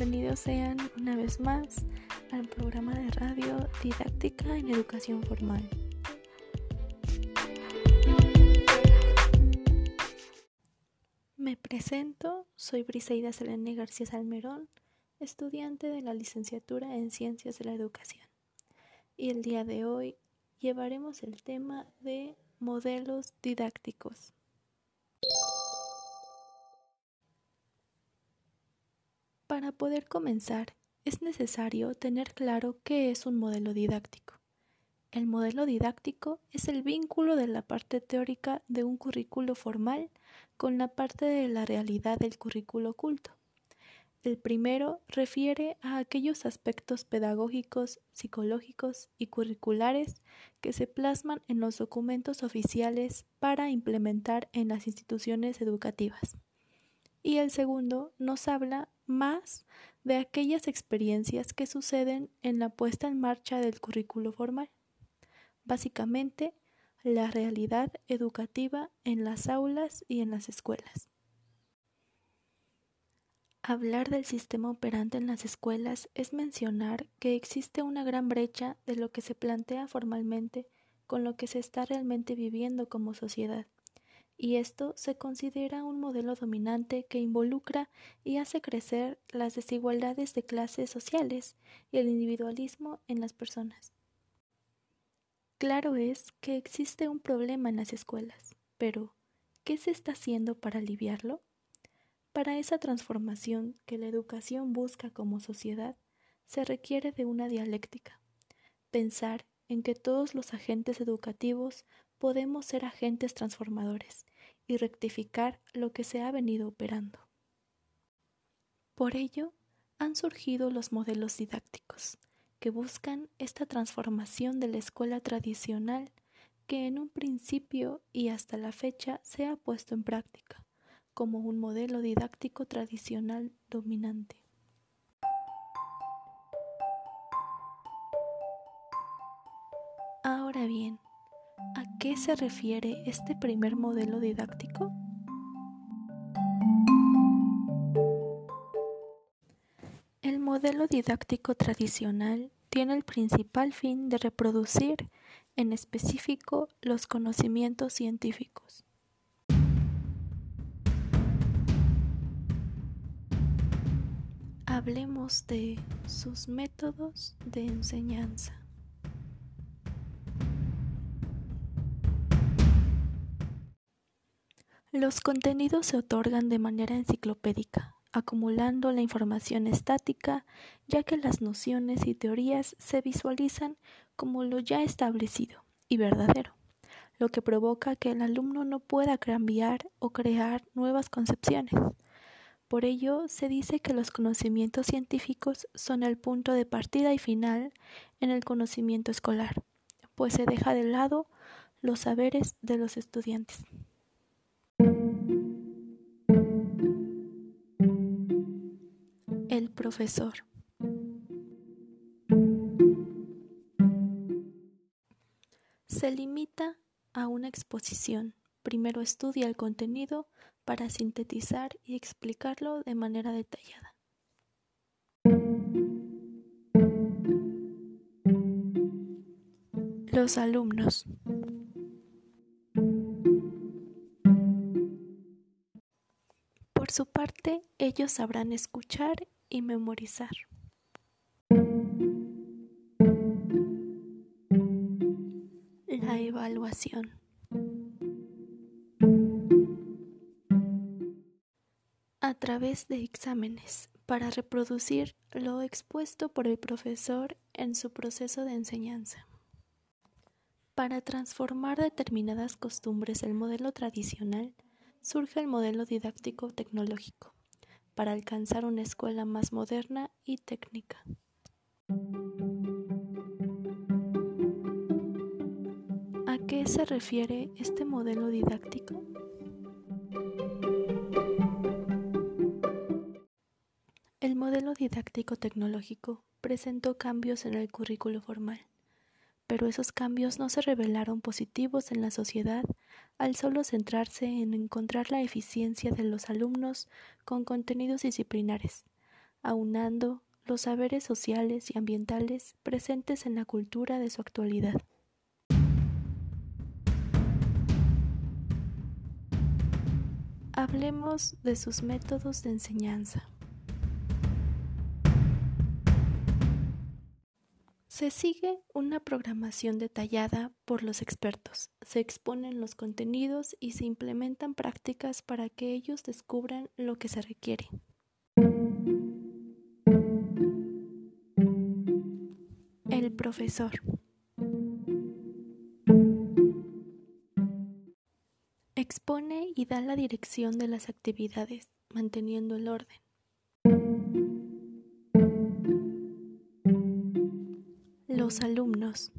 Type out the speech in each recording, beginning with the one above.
Bienvenidos sean una vez más al programa de radio Didáctica en Educación Formal. Me presento, soy Briseida Selene García Salmerón, estudiante de la licenciatura en Ciencias de la Educación. Y el día de hoy llevaremos el tema de modelos didácticos. Para poder comenzar, es necesario tener claro qué es un modelo didáctico. El modelo didáctico es el vínculo de la parte teórica de un currículo formal con la parte de la realidad del currículo oculto. El primero refiere a aquellos aspectos pedagógicos, psicológicos y curriculares que se plasman en los documentos oficiales para implementar en las instituciones educativas. Y el segundo nos habla más de aquellas experiencias que suceden en la puesta en marcha del currículo formal. Básicamente, la realidad educativa en las aulas y en las escuelas. Hablar del sistema operante en las escuelas es mencionar que existe una gran brecha de lo que se plantea formalmente con lo que se está realmente viviendo como sociedad y esto se considera un modelo dominante que involucra y hace crecer las desigualdades de clases sociales y el individualismo en las personas. Claro es que existe un problema en las escuelas, pero ¿qué se está haciendo para aliviarlo? Para esa transformación que la educación busca como sociedad, se requiere de una dialéctica. Pensar en que todos los agentes educativos podemos ser agentes transformadores y rectificar lo que se ha venido operando. Por ello, han surgido los modelos didácticos, que buscan esta transformación de la escuela tradicional que en un principio y hasta la fecha se ha puesto en práctica como un modelo didáctico tradicional dominante. Ahora bien, ¿A qué se refiere este primer modelo didáctico? El modelo didáctico tradicional tiene el principal fin de reproducir en específico los conocimientos científicos. Hablemos de sus métodos de enseñanza. Los contenidos se otorgan de manera enciclopédica, acumulando la información estática, ya que las nociones y teorías se visualizan como lo ya establecido y verdadero, lo que provoca que el alumno no pueda cambiar o crear nuevas concepciones. Por ello, se dice que los conocimientos científicos son el punto de partida y final en el conocimiento escolar, pues se deja de lado los saberes de los estudiantes. Profesor. Se limita a una exposición. Primero estudia el contenido para sintetizar y explicarlo de manera detallada. Los alumnos. Por su parte, ellos sabrán escuchar y memorizar. La evaluación. A través de exámenes para reproducir lo expuesto por el profesor en su proceso de enseñanza. Para transformar determinadas costumbres del modelo tradicional, surge el modelo didáctico tecnológico para alcanzar una escuela más moderna y técnica. ¿A qué se refiere este modelo didáctico? El modelo didáctico tecnológico presentó cambios en el currículo formal pero esos cambios no se revelaron positivos en la sociedad al solo centrarse en encontrar la eficiencia de los alumnos con contenidos disciplinares, aunando los saberes sociales y ambientales presentes en la cultura de su actualidad. Hablemos de sus métodos de enseñanza. Se sigue una programación detallada por los expertos, se exponen los contenidos y se implementan prácticas para que ellos descubran lo que se requiere. El profesor. Expone y da la dirección de las actividades, manteniendo el orden. Los alumnos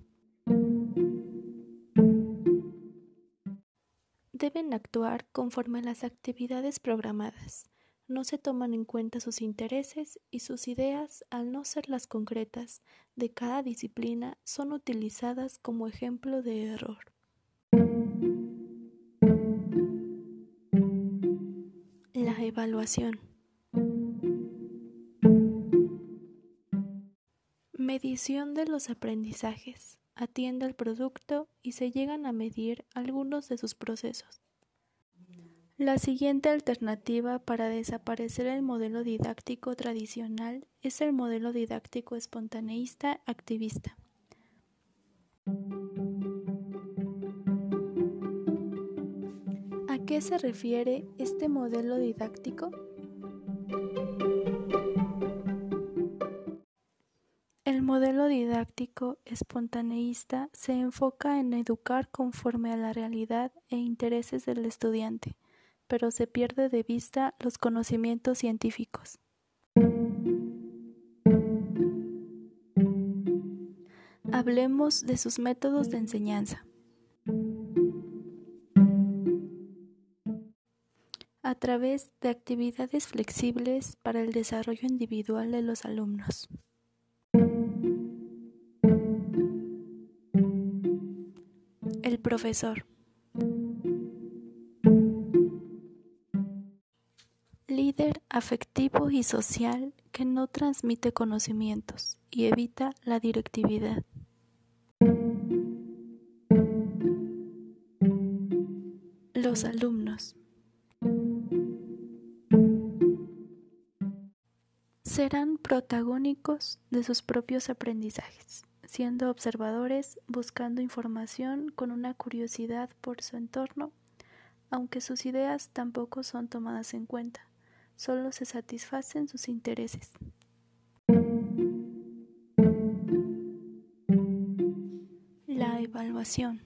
deben actuar conforme a las actividades programadas. No se toman en cuenta sus intereses y sus ideas, al no ser las concretas de cada disciplina, son utilizadas como ejemplo de error. La evaluación. Medición de los aprendizajes. Atiende al producto y se llegan a medir algunos de sus procesos. La siguiente alternativa para desaparecer el modelo didáctico tradicional es el modelo didáctico espontaneísta activista. ¿A qué se refiere este modelo didáctico? Didáctico espontaneísta se enfoca en educar conforme a la realidad e intereses del estudiante, pero se pierde de vista los conocimientos científicos. Hablemos de sus métodos de enseñanza. A través de actividades flexibles para el desarrollo individual de los alumnos. Profesor. Líder afectivo y social que no transmite conocimientos y evita la directividad. Los alumnos. Serán protagónicos de sus propios aprendizajes siendo observadores, buscando información con una curiosidad por su entorno, aunque sus ideas tampoco son tomadas en cuenta, solo se satisfacen sus intereses. La evaluación.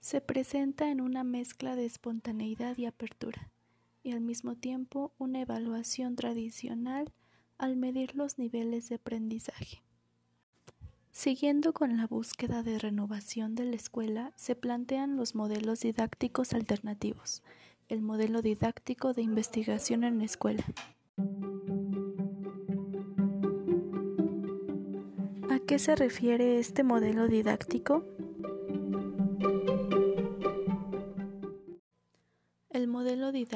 Se presenta en una mezcla de espontaneidad y apertura y al mismo tiempo una evaluación tradicional al medir los niveles de aprendizaje. Siguiendo con la búsqueda de renovación de la escuela, se plantean los modelos didácticos alternativos, el modelo didáctico de investigación en la escuela. ¿A qué se refiere este modelo didáctico?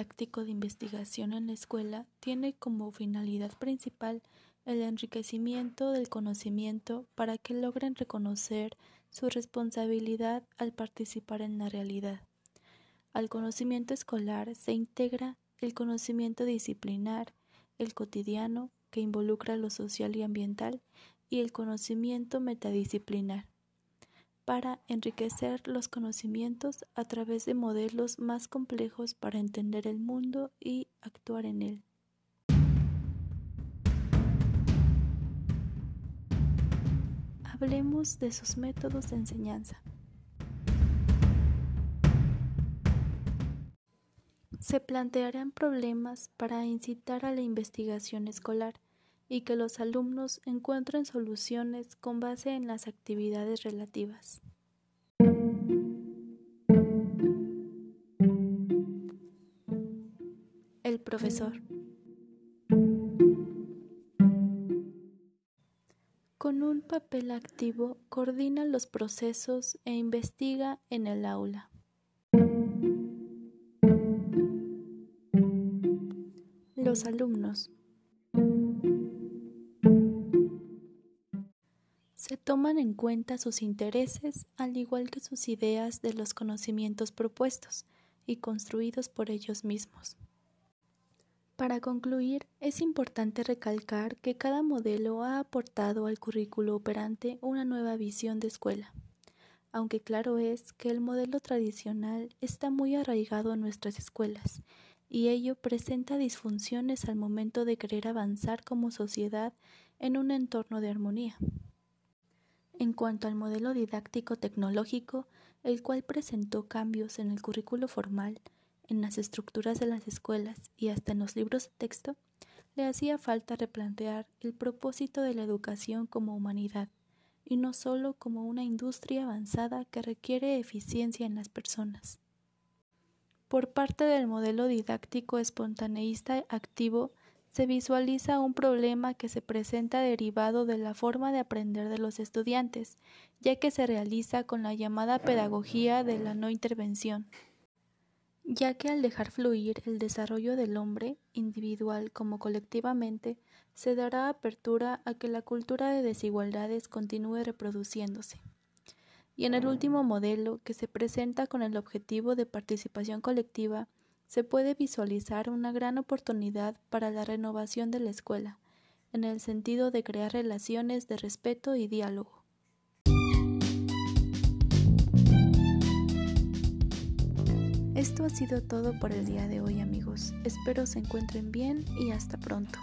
Didáctico de investigación en la escuela tiene como finalidad principal el enriquecimiento del conocimiento para que logren reconocer su responsabilidad al participar en la realidad. Al conocimiento escolar se integra el conocimiento disciplinar, el cotidiano, que involucra lo social y ambiental, y el conocimiento metadisciplinar para enriquecer los conocimientos a través de modelos más complejos para entender el mundo y actuar en él. Hablemos de sus métodos de enseñanza. Se plantearán problemas para incitar a la investigación escolar y que los alumnos encuentren soluciones con base en las actividades relativas. El profesor. Con un papel activo coordina los procesos e investiga en el aula. Los alumnos. Toman en cuenta sus intereses al igual que sus ideas de los conocimientos propuestos y construidos por ellos mismos. Para concluir, es importante recalcar que cada modelo ha aportado al currículo operante una nueva visión de escuela, aunque claro es que el modelo tradicional está muy arraigado en nuestras escuelas y ello presenta disfunciones al momento de querer avanzar como sociedad en un entorno de armonía. En cuanto al modelo didáctico tecnológico, el cual presentó cambios en el currículo formal, en las estructuras de las escuelas y hasta en los libros de texto, le hacía falta replantear el propósito de la educación como humanidad, y no solo como una industria avanzada que requiere eficiencia en las personas. Por parte del modelo didáctico espontaneísta activo, se visualiza un problema que se presenta derivado de la forma de aprender de los estudiantes, ya que se realiza con la llamada pedagogía de la no intervención ya que al dejar fluir el desarrollo del hombre, individual como colectivamente, se dará apertura a que la cultura de desigualdades continúe reproduciéndose. Y en el último modelo, que se presenta con el objetivo de participación colectiva, se puede visualizar una gran oportunidad para la renovación de la escuela, en el sentido de crear relaciones de respeto y diálogo. Esto ha sido todo por el día de hoy amigos. Espero se encuentren bien y hasta pronto.